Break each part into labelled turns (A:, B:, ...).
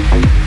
A: Thank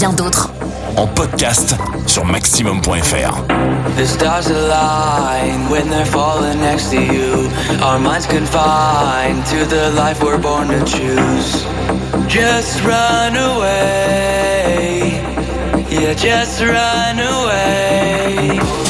A: bien d'autres
B: en podcast sur maximum.fr.
C: The stars align when they're falling next to you. Our minds confined to the life we're born to choose. Just run away. Yeah, just run away.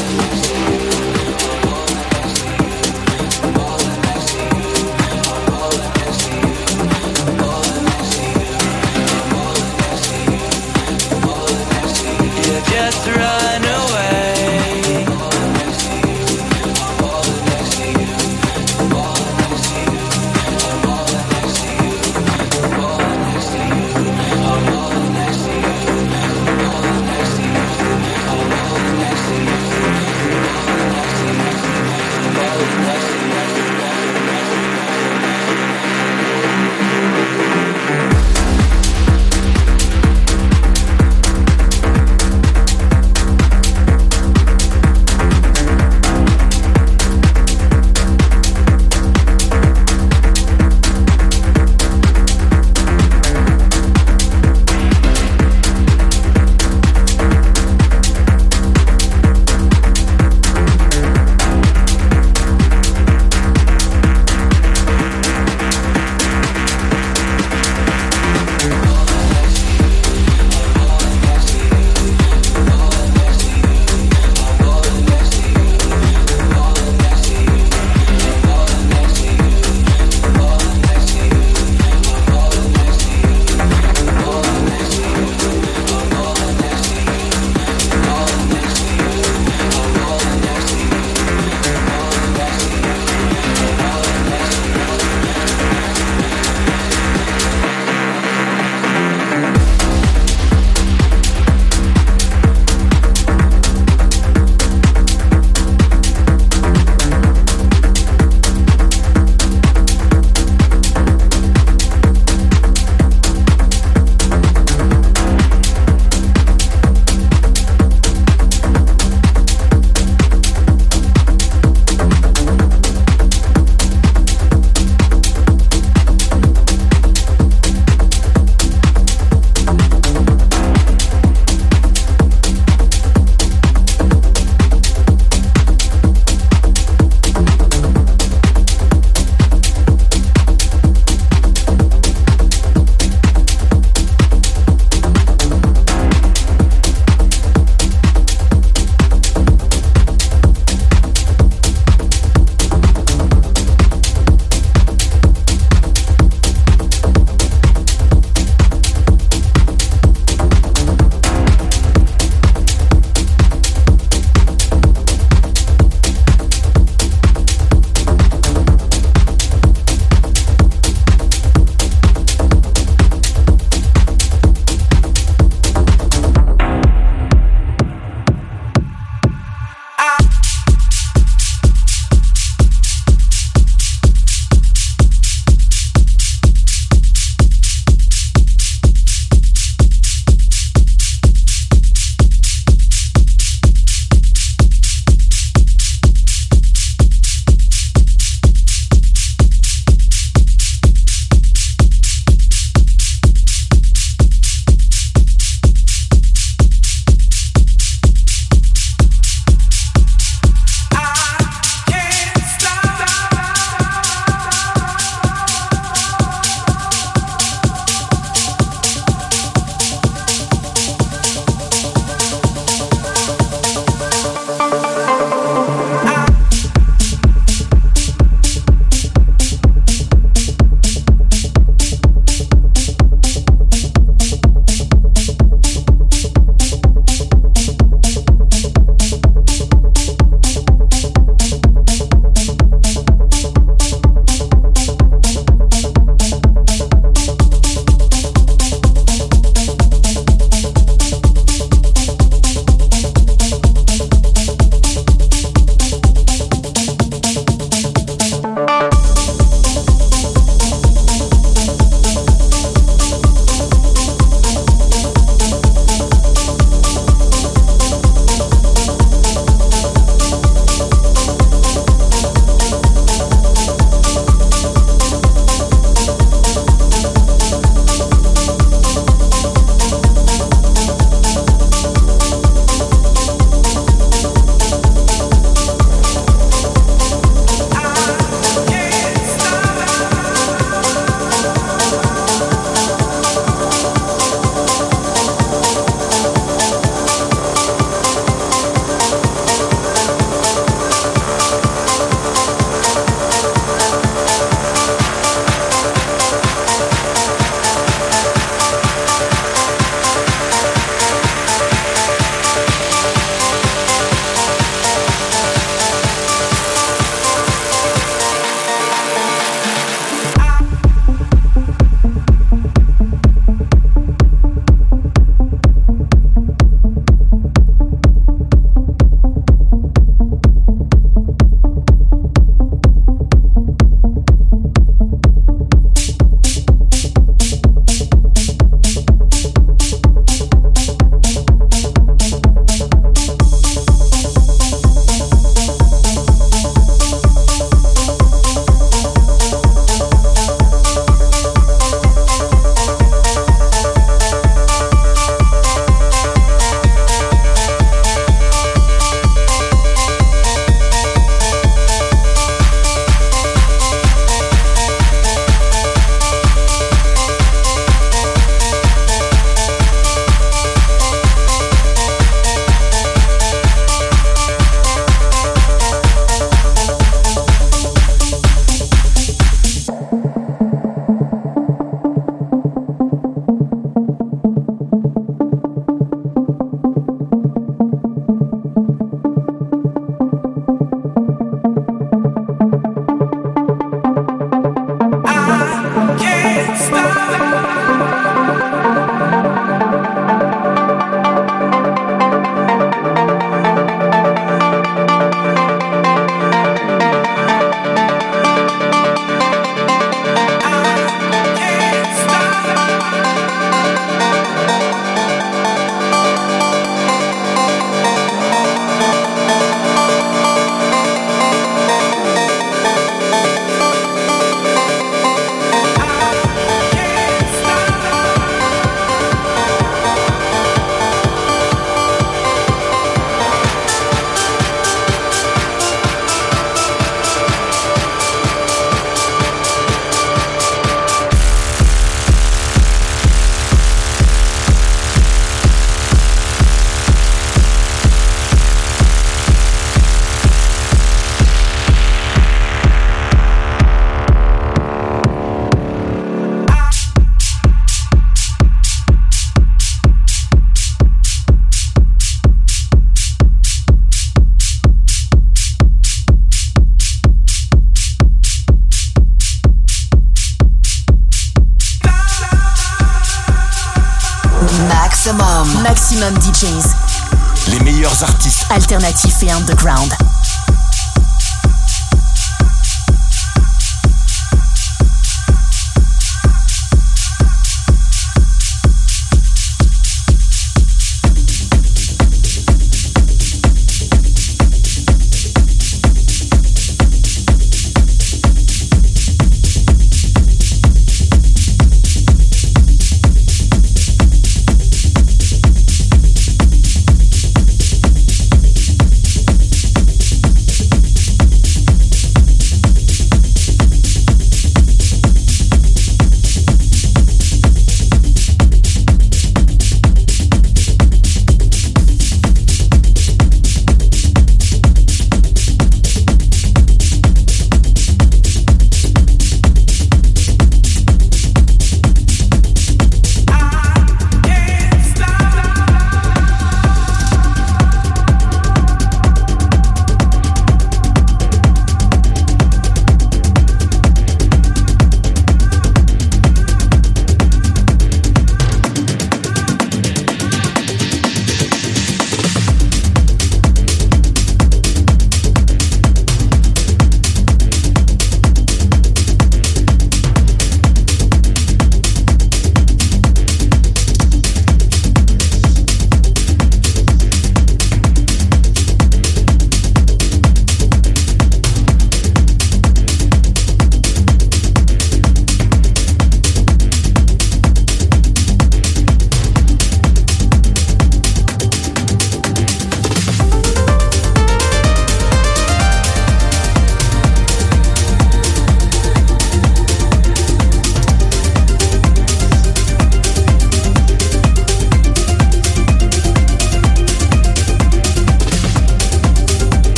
B: Les meilleurs artistes
D: alternatifs et underground.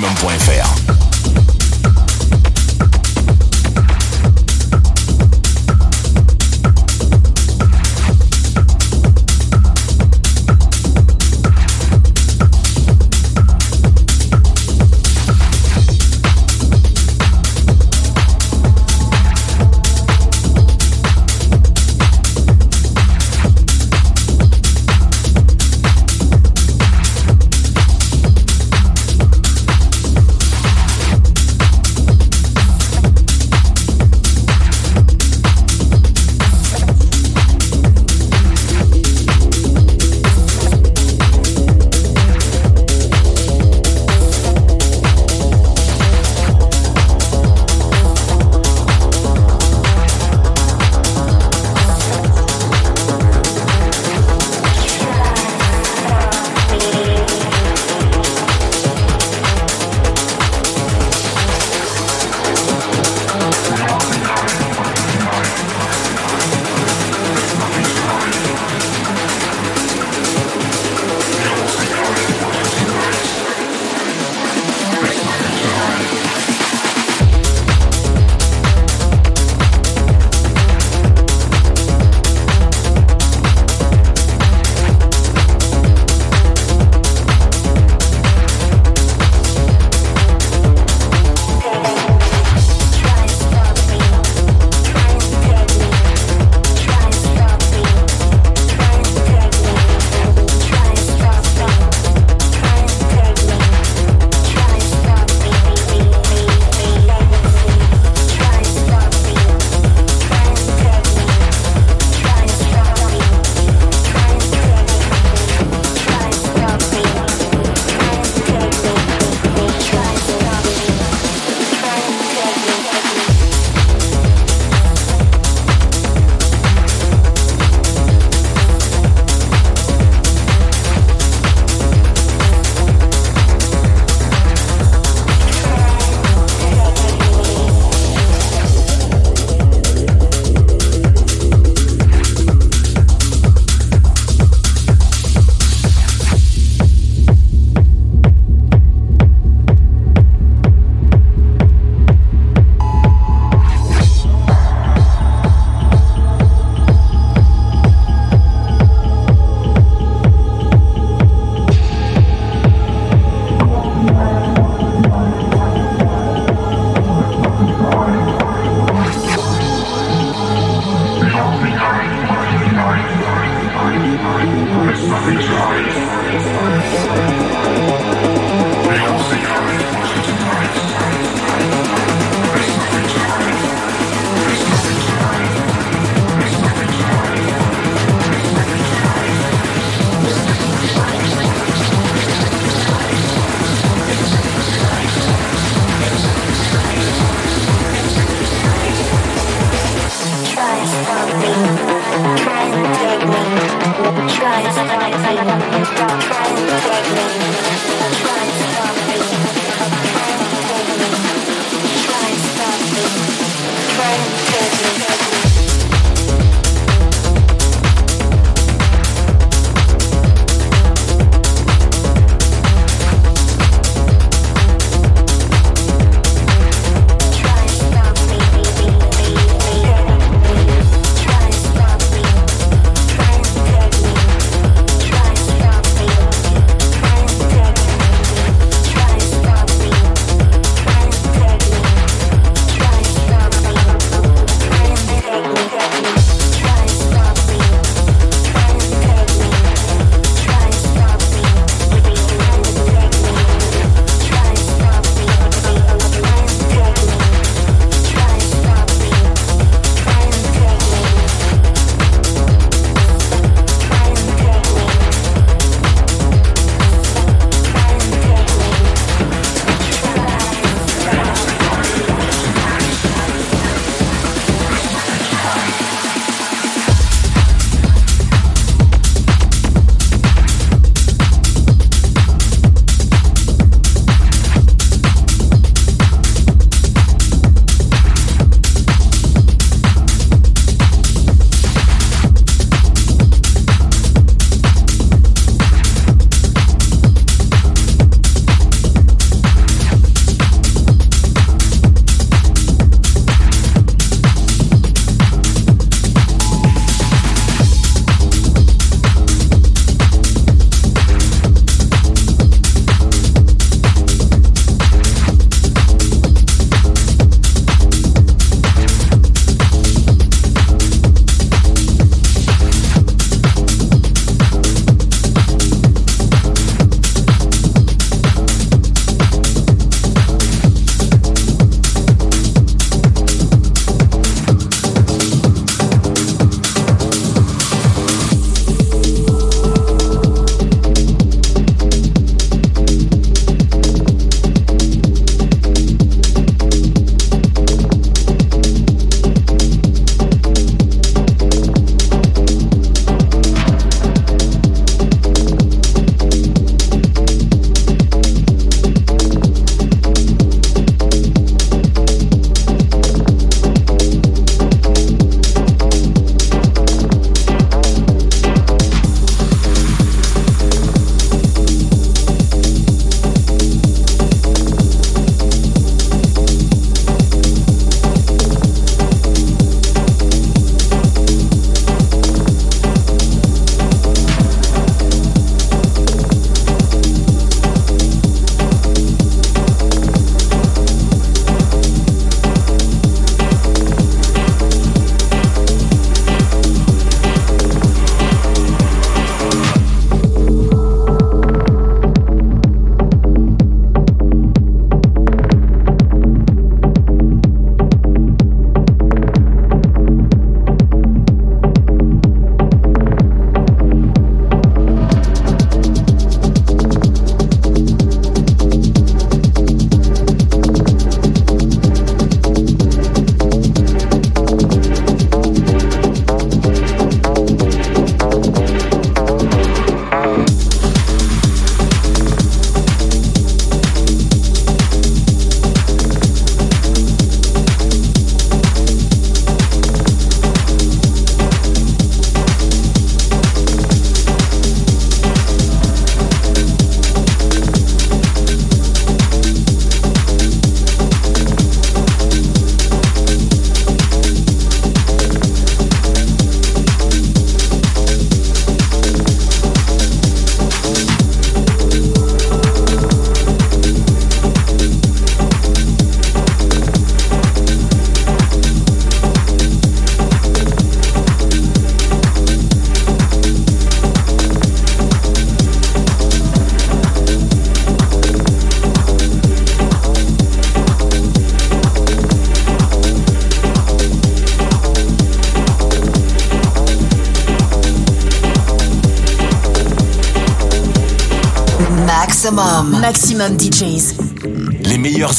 B: maximum.fr.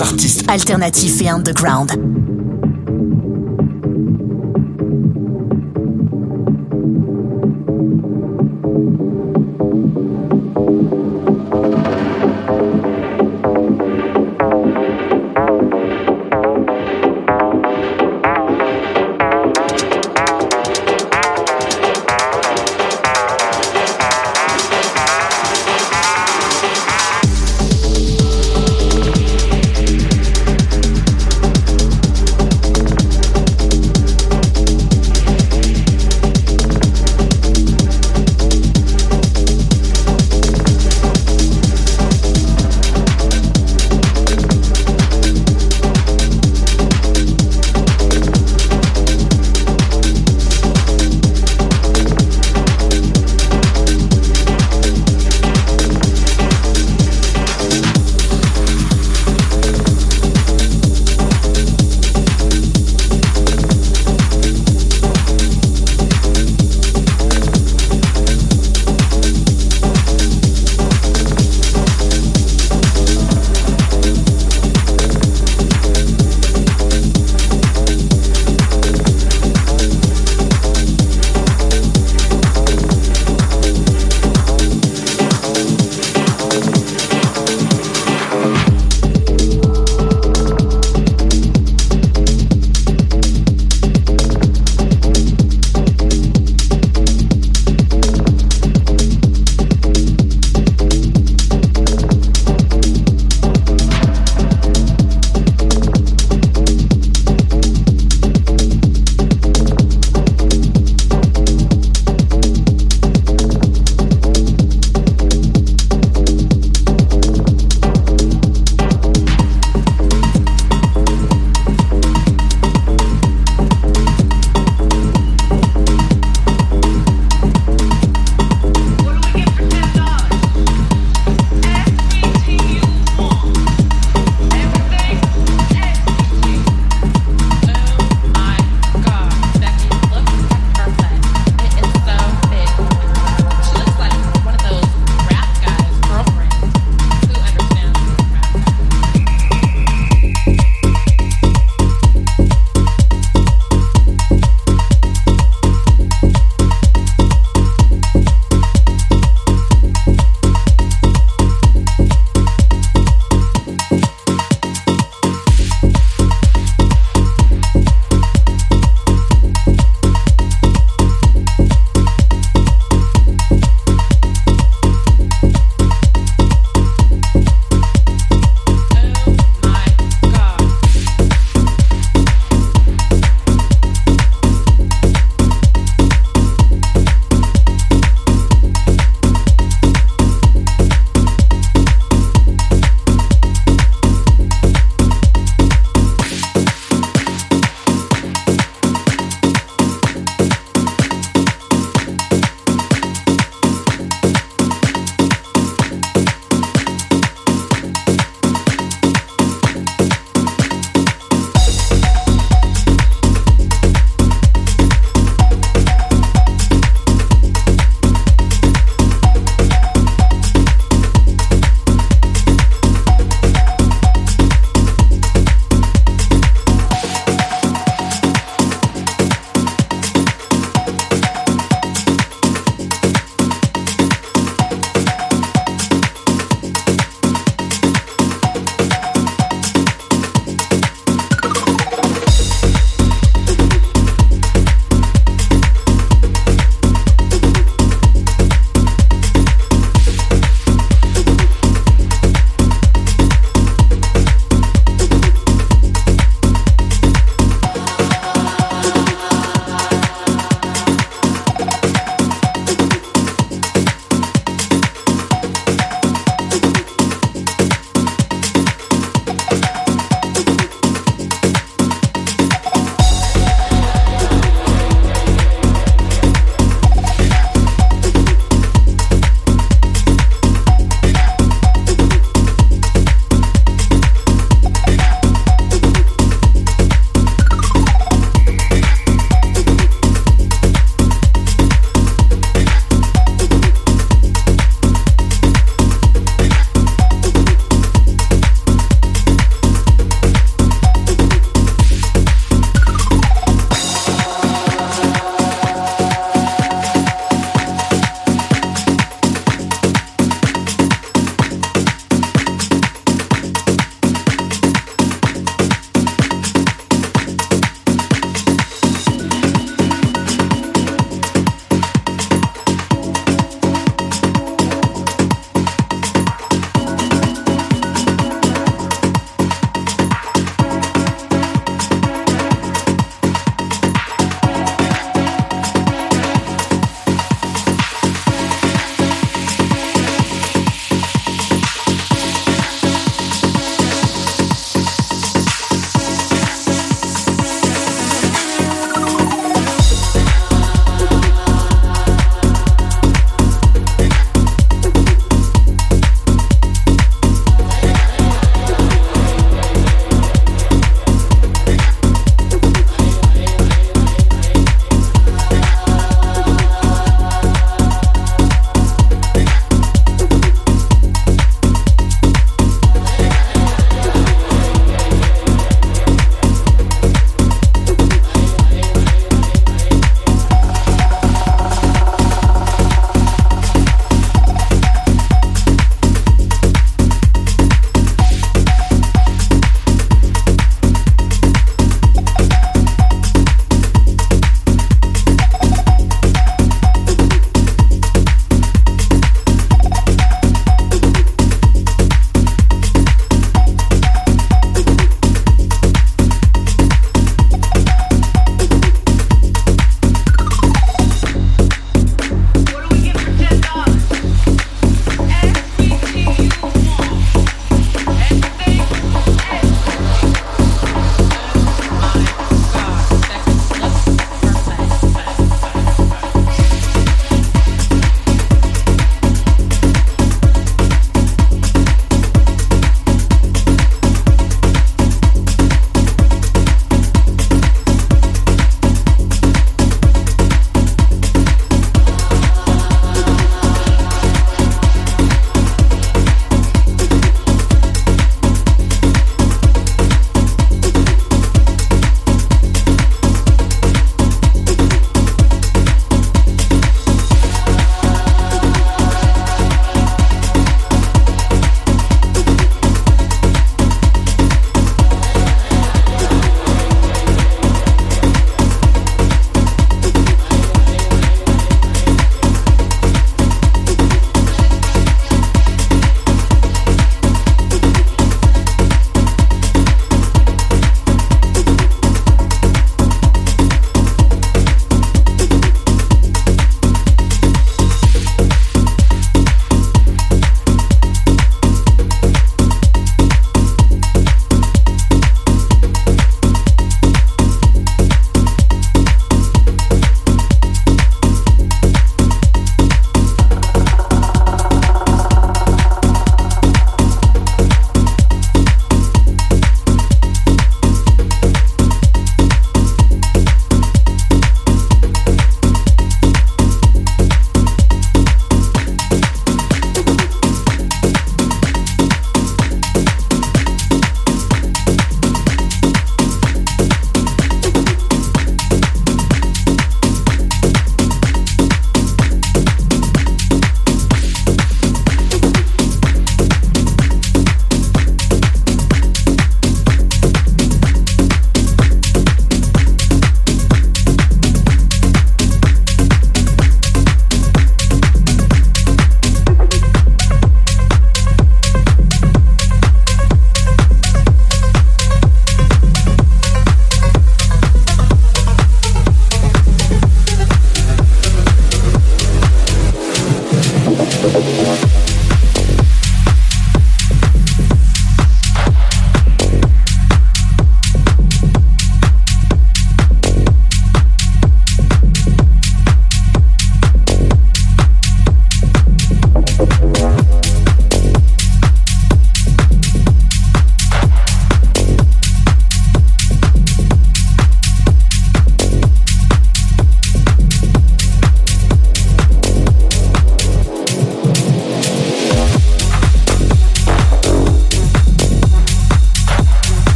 B: artistes.
D: Alternatifs et underground.